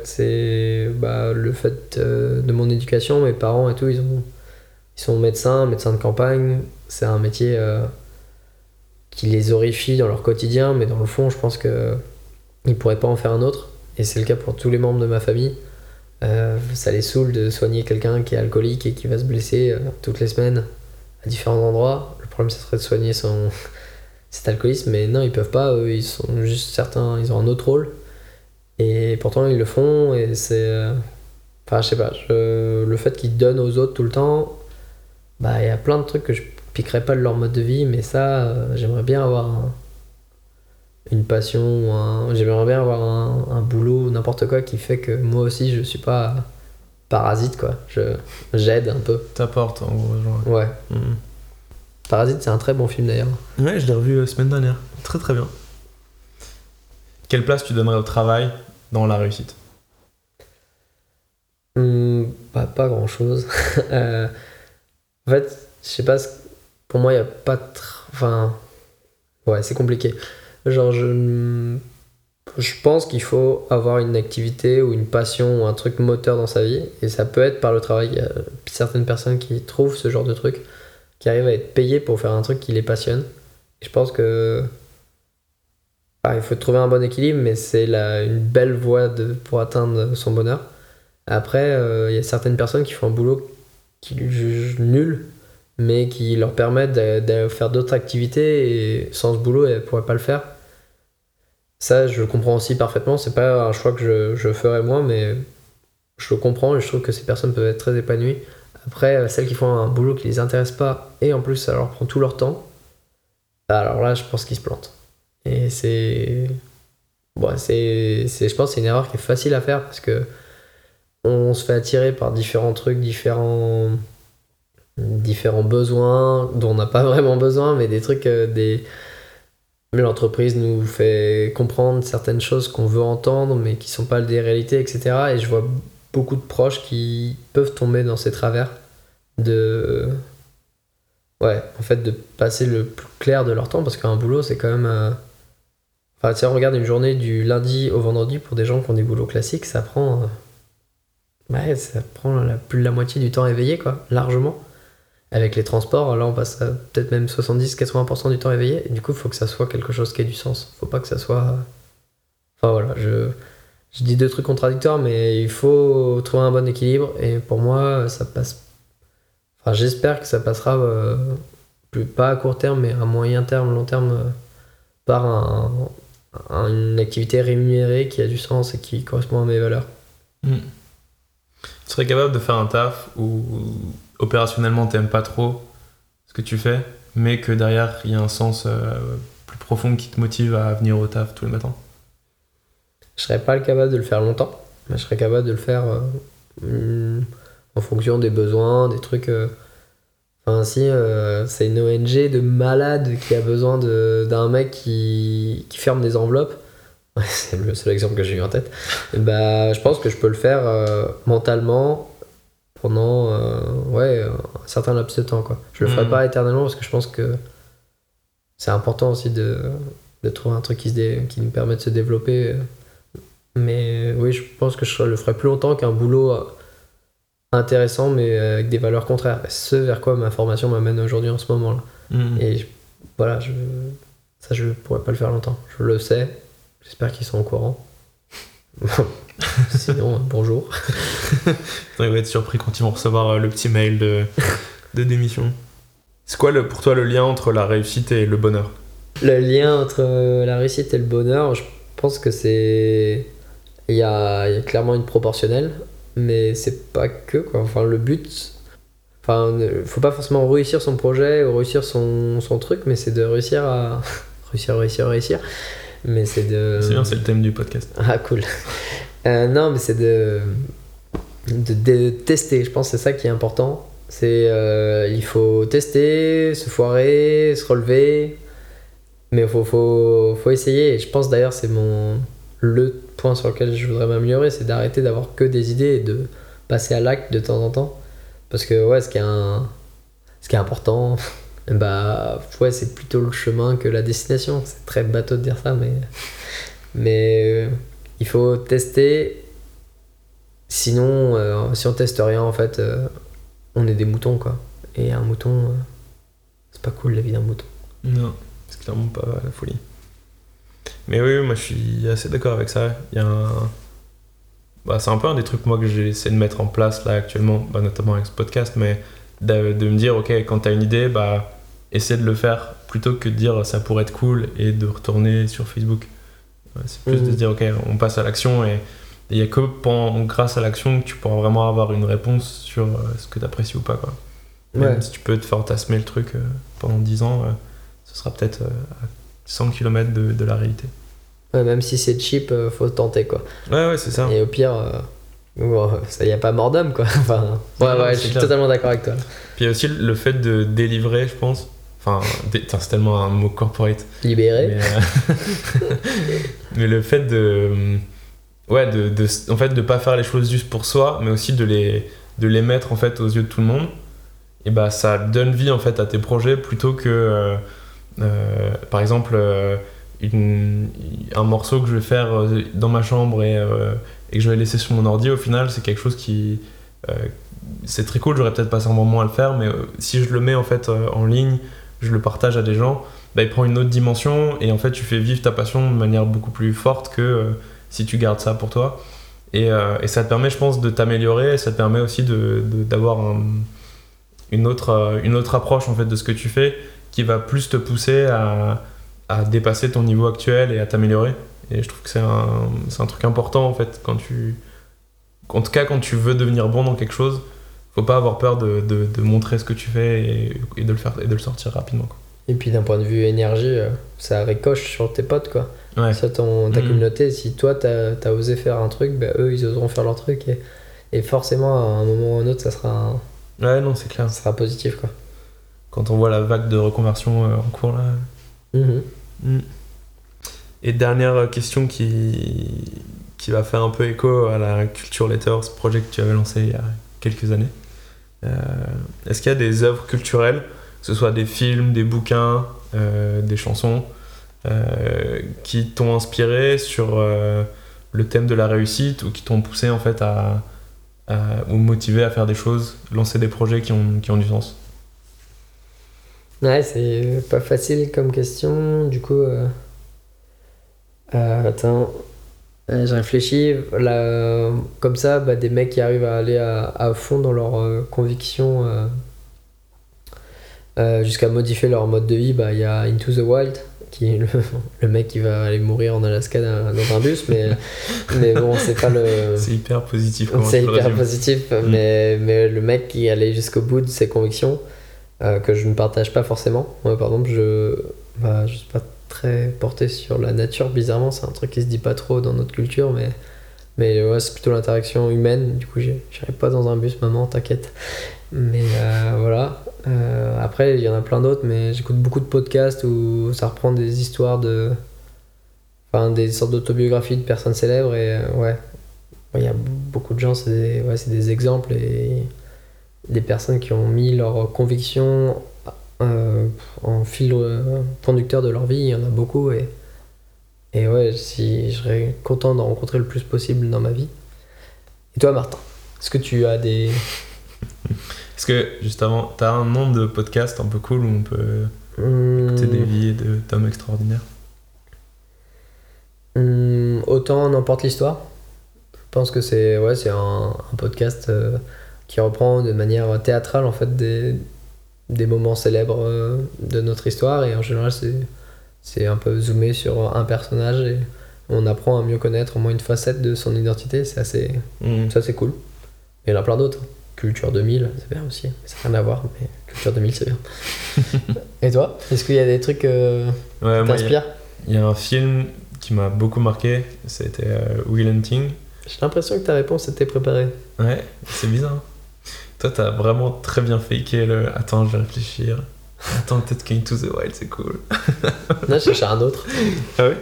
bah, le fait euh, de mon éducation, mes parents et tout, ils, ont, ils sont médecins, médecins de campagne. C'est un métier qui les horrifie dans leur quotidien, mais dans le fond, je pense que ils pourraient pas en faire un autre. Et c'est le cas pour tous les membres de ma famille. Ça les saoule de soigner quelqu'un qui est alcoolique et qui va se blesser toutes les semaines à différents endroits. Le problème, ce serait de soigner son cet alcoolisme, mais non, ils peuvent pas. Eux, ils sont juste certains, ils ont un autre rôle. Et pourtant, ils le font. Et c'est. euh, Enfin, je sais pas. je- Le fait qu'ils donnent aux autres tout le temps, bah, il y a plein de trucs que je piquerais pas de leur mode de vie, mais ça, euh, j'aimerais bien avoir un- une passion, ou un- j'aimerais bien avoir un, un boulot, n'importe quoi qui fait que moi aussi je suis pas parasite quoi. Je j'aide un peu. T'apportes en gros. Genre. Ouais. Mhm. Parasite c'est un très bon film d'ailleurs. Ouais, je l'ai revu la semaine dernière. Très très bien. Quelle place tu donnerais au travail dans la réussite? Hmm, pas, pas grand chose. en fait, je sais pas, pour moi il y a pas. tr- Enfin. Ouais, c'est compliqué. Genre, je. Je pense qu'il faut avoir une activité ou une passion ou un truc moteur dans sa vie. Et ça peut être par le travail. Il y a certaines personnes qui trouvent ce genre de truc, qui arrivent à être payées pour faire un truc qui les passionne. Je pense que. il faut trouver un bon équilibre, mais c'est une belle voie pour atteindre son bonheur. Après, euh, il y a certaines personnes qui font un boulot qui jugent nul, mais qui leur permettent de, faire d'autres activités et sans ce boulot, elles ne pourraient pas le faire. Ça, je comprends aussi parfaitement. C'est pas un choix que je, je ferais moi, mais je le comprends et je trouve que ces personnes peuvent être très épanouies. Après, euh, celles qui font un boulot qui les intéresse pas et en plus ça leur prend tout leur temps, bah, alors là, je pense qu'ils se plantent. Et c'est. Bon, c'est, je pense que c'est une erreur qui est facile à faire parce que on se fait attirer par différents trucs, différents, différents besoins dont on n'a pas vraiment besoin, mais des trucs, euh, des... mais l'entreprise nous fait comprendre certaines choses qu'on veut entendre, mais qui sont pas des réalités, etc. Et je vois beaucoup de proches qui peuvent tomber dans ces travers de, ouais, en fait, de passer le plus clair de leur temps, parce qu'un boulot, c'est quand même. euh, Enfin, si on regarde une journée du lundi au vendredi pour des gens qui ont des boulots classiques, ça prend. euh, Ouais, ça prend la, plus de la moitié du temps éveillé, quoi, largement. Avec les transports, là, on passe à peut-être même 70-80% du temps éveillé. Du coup, faut que ça soit quelque chose qui ait du sens. Faut pas que ça soit. Enfin, voilà, je, je dis deux trucs contradictoires, mais il faut trouver un bon équilibre. Et pour moi, ça passe. Enfin, j'espère que ça passera, euh, plus, pas à court terme, mais à moyen terme, long terme, euh, par un, un- une activité rémunérée qui a du sens et qui correspond à mes valeurs. Hmm. Tu serais capable de faire un taf où opérationnellement t'aimes pas trop ce que tu fais, mais que derrière il y a un sens euh, plus profond qui te motive à venir au taf tous les matins? Je serais pas capable de le faire longtemps, mais je serais capable de le faire euh, mm, en fonction des besoins, des trucs. euh. Enfin, si, euh, c'est une ONG de malade qui a besoin de- d'un mec qui, qui ferme des enveloppes. Ouais, c'est le seul exemple que j'ai eu en tête. Bah, je pense que je peux le faire mentalement pendant ouais, un certain laps de temps. Quoi. Je le ferai Mhm. pas éternellement parce que je pense que c'est important aussi de, de trouver un truc qui, se dé- qui nous permet de se développer. Euh, mais oui, je pense que je le ferai plus longtemps qu'un boulot euh, intéressant, mais euh, avec des valeurs contraires. Ce vers quoi ma formation m'amène aujourd'hui en ce moment-là. Hmm. Et je- voilà, je, ça, je pourrais pas le faire longtemps. Je le sais. J'espère qu'ils sont au courant. Sinon, euh, bonjour. Ils vont être surpris quand ils vont recevoir euh, le petit mail de, de démission. C'est quoi le, pour toi le lien entre la réussite et le bonheur? Le lien entre euh, la réussite et le bonheur, je pense que c'est. Il y a, il y a clairement une proportionnelle, mais c'est pas que quoi. Enfin, le but. Enfin, ne- faut pas forcément réussir son projet ou réussir son, son truc, mais c'est de réussir à. réussir, réussir, réussir. Mais c'est de. C'est bien, c'est le thème du podcast. Ah, cool. Euh, non, mais c'est de, de, de tester. Je pense que c'est ça qui est important. C'est euh, il faut tester, se foirer, se relever. Mais il faut, faut, faut essayer. Et je pense d'ailleurs, c'est mon le point sur lequel je voudrais m'améliorer, c'est d'arrêter d'avoir que des idées et de passer à l'acte de temps en temps. Parce que ouais, ce qui est, un, ce qui est important, bah ouais, c'est plutôt le chemin que la destination. C'est très bateau de dire ça, mais, mais euh, il faut tester. Sinon, euh, si on teste rien, en fait, euh, on est des moutons, quoi. Et un mouton, c'est pas cool la vie d'un mouton. Non, c'est clairement pas la folie. Mais oui, moi je suis assez d'accord avec ça. Il y a un... bah, c'est un peu un des trucs moi que j'essaie de mettre en place là actuellement, bah, notamment avec ce podcast, mais de, de me dire ok quand t'as une idée, bah essaie de le faire plutôt que de dire ça pourrait être cool et de retourner sur Facebook. Ouais, c'est plus de Mhm. se dire ok on passe à l'action et il y a que pendant- grâce à l'action que tu pourras vraiment avoir une réponse sur euh, ce que t'apprécies ou pas quoi. Même Ouais. si tu peux te fantasmer le truc euh, pendant 10 ans, euh, ce sera peut-être à 100 km de, de la réalité. Ouais, même si c'est cheap, euh, faut tenter, quoi. Ouais, ouais, c'est ça. Et au pire, euh, bon, ça y a pas mort d'homme, quoi. enfin, ouais, ouais, je suis clair. totalement d'accord avec toi. Puis il y a aussi le fait de délivrer, je pense. Enfin, dé- c'est tellement un mot corporate. Libéré. Mais, euh, mais le fait de. Ouais, de, de, en fait, de pas faire les choses juste pour soi, mais aussi de les, de les mettre en fait aux yeux de tout le monde. Et bah, ça donne vie en fait à tes projets plutôt que. euh, euh, par exemple, euh, un morceau que je vais faire euh, dans ma chambre et, euh, que je vais laisser sur mon ordi, au final, c'est quelque chose qui. euh, c'est très cool, j'aurais peut-être passé un moment à le faire, mais euh, si je le mets en fait euh, en ligne, je le partage à des gens, bah, il prend une autre dimension et en fait tu fais vivre ta passion de manière beaucoup plus forte que euh, si tu gardes ça pour toi. Et, euh, ça te permet, je pense, de t'améliorer et ça te permet aussi de- de- d'avoir un- une, autre, euh, une autre approche en fait de ce que tu fais qui va plus te pousser à, à dépasser ton niveau actuel et à t'améliorer. Et je trouve que c'est un, c'est un truc important en fait quand tu. En tout cas, quand tu veux devenir bon dans quelque chose, faut pas avoir peur de, de- de montrer ce que tu fais et, et de, le faire, et de le sortir rapidement. quoi. Et puis d'un point de vue énergie, euh, ça ricoche sur tes potes, quoi. Ouais. Sur ton, ta Mhm. communauté, si toi t'as as osé faire un truc, bah, eux ils oseront faire leur truc et, et forcément à un moment ou à un autre ça sera, un- Ouais, non, c'est clair. ça sera positif quoi. Quand on voit la vague de reconversion euh, en cours là. Mhm. Mm. Et dernière question qui, qui va faire un peu écho à la Culture Letter, ce projet que tu avais lancé il y a quelques années. Euh, Est-ce qu'il y a des œuvres culturelles, que ce soit des films, des bouquins, euh, des chansons, euh, qui t'ont inspiré sur le thème de la réussite ou qui t'ont poussé en fait à, à- ou motivé à faire des choses, lancer des projets qui ont, qui ont du sens? Ouais, c'est pas facile comme question. Du coup, euh, euh, attends, Euh, je réfléchis. Là, comme ça, bah, des mecs qui arrivent à aller à, à fond dans leurs euh, convictions euh, euh, jusqu'à modifier leur mode de vie, bah, il y a Into the Wild, qui est le, le mec qui va aller mourir en Alaska dans, dans un bus, mais, mais bon, c'est pas le. C'est hyper positif. C'est hyper positif, Mm. mais, mais le mec qui allait jusqu'au bout de ses convictions, euh, que je ne partage pas forcément. Par exemple, je bah, je suis pas très porté sur la nature, bizarrement, c'est un truc qui se dit pas trop dans notre culture, mais, mais ouais, c'est plutôt l'interaction humaine. Du coup, j'irai pas dans un bus, maman, t'inquiète. Mais euh, voilà. Euh, après, il y en a plein d'autres, mais j'écoute beaucoup de podcasts où ça reprend des histoires de. Enfin, des sortes d'autobiographies de personnes célèbres, et ouais, il y a beaucoup de gens, c'est des, ouais, des exemples et des personnes qui ont mis leurs convictions euh, en fil euh, conducteur de leur vie. Il y en a beaucoup et, et ouais, si je serais content d'en rencontrer le plus possible dans ma vie. Et toi, Martin, est-ce que tu as des. Est-ce que, juste avant, t'as un nom de podcast un peu cool où on peut écouter des Hum, vies de- d'hommes extraordinaires? Hum, autant n'importe l'histoire. Je pense que c'est ouais, un, un podcast euh, qui reprend de manière théâtrale en fait des, des moments célèbres euh, de notre histoire. Et en général c'est c'est un peu zoomé sur un personnage et on apprend à mieux connaître au moins une facette de son identité. C'est assez Mm. ça c'est cool. Il y en a plein d'autres culture 2000 c'est bien aussi. Ça n'a rien à voir mais culture 2000 c'est bien. Et toi est-ce qu'il y a des trucs euh, Ouais, qui moi, il y a- t'inspirent? il y, a un film qui m'a beaucoup marqué, c'était euh, Will Hunting. j'ai l'impression que ta réponse était préparée. Ouais, c'est bizarre. Toi, t'as vraiment très bien faké le. Attends, je vais réfléchir. Attends, peut-être qu'Into the Wild, c'est cool. non je cherchais un autre Ah oui?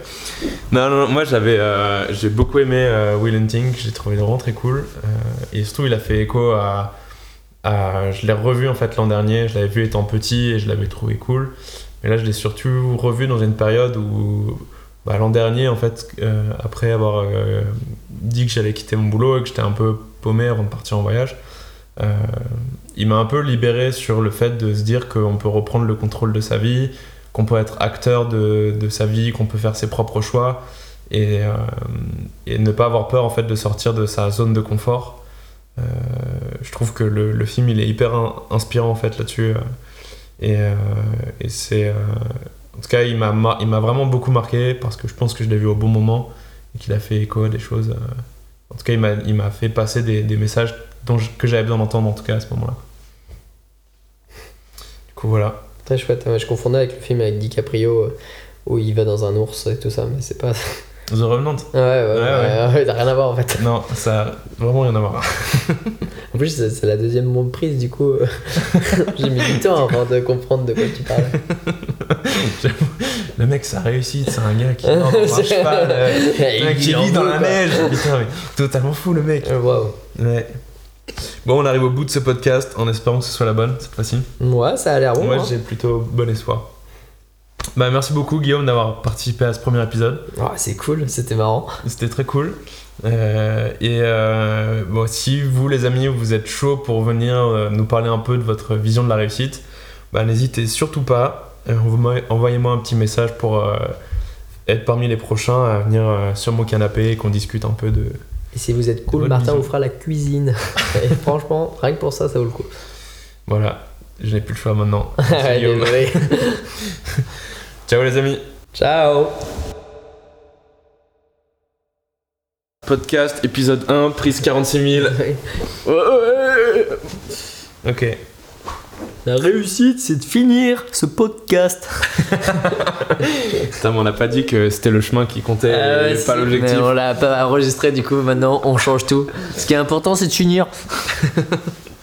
Non, non, non, moi j'avais, euh, j'ai beaucoup aimé euh, Will Hunting, j'ai trouvé vraiment très cool. Euh, et surtout, il a fait écho à. à- je l'ai revu en fait l'an dernier, je l'avais vu étant petit et je l'avais trouvé cool. Mais là, je l'ai surtout revu dans une période où, bah, l'an dernier, en fait, euh, après avoir dit que j'allais quitter mon boulot et que j'étais un peu paumé avant de partir en voyage, il m'a un peu libéré sur le fait de se dire qu'on peut reprendre le contrôle de sa vie, qu'on peut être acteur de, sa vie, qu'on peut faire ses propres choix et, euh, et ne pas avoir peur en fait de sortir de sa zone de confort. Euh, je trouve que le, film il est hyper in- inspirant en fait là-dessus euh, et, euh, c'est euh, en tout cas il m'a il m'a vraiment beaucoup marqué parce que je pense que je l'ai vu au bon moment et qu'il a fait écho à des choses euh, en tout cas il m'a il m'a fait passer des, des messages dont je- que j'avais besoin d'entendre en tout cas à ce moment-là du coup voilà Très chouette. Ouais, je confondais avec le film avec DiCaprio euh, où il va dans un ours et tout ça, mais c'est pas. The Revenant Ouais, ouais, ouais, ouais. ouais, t'as rien à voir en fait. non ça a vraiment rien à voir En plus, c'est la deuxième prise, du coup, j'ai mis du temps avant de comprendre de quoi tu parlais. le mec ça réussit c'est un gars qui non, marche pas Le mec qui vit dans la neige putain mais totalement fou le mec Euh, Waouh. Ouais. Bon, on arrive au bout de ce podcast en espérant que ce soit la bonne cette fois-ci. Ouais, ça a l'air bon. Moi, hein. j'ai plutôt bon espoir. Bah, merci beaucoup, Guillaume, d'avoir participé à ce premier épisode. Ouais, c'est cool, c'était marrant. C'était très cool. Euh, et euh, bon, si vous, les amis, vous êtes chaud pour venir euh, nous parler un peu de votre vision de la réussite, bah, n'hésitez surtout pas. Envoyez-moi un petit message pour être parmi les prochains à venir sur mon canapé et qu'on discute un peu de. Et si vous êtes cool, Martin vous fera la cuisine. et franchement, rien que pour ça, ça vaut le coup. Voilà, je n'ai plus le choix maintenant. Ouais. Ciao, les amis. Ciao. Podcast épisode 1, prise 46 000. Ok. La réussite, c'est de finir ce podcast. Putain, mais on n'a pas dit que c'était le chemin qui comptait Ah et pas l'objectif. On l'a pas enregistré, du coup, maintenant on change tout. Ce qui est important, c'est de finir.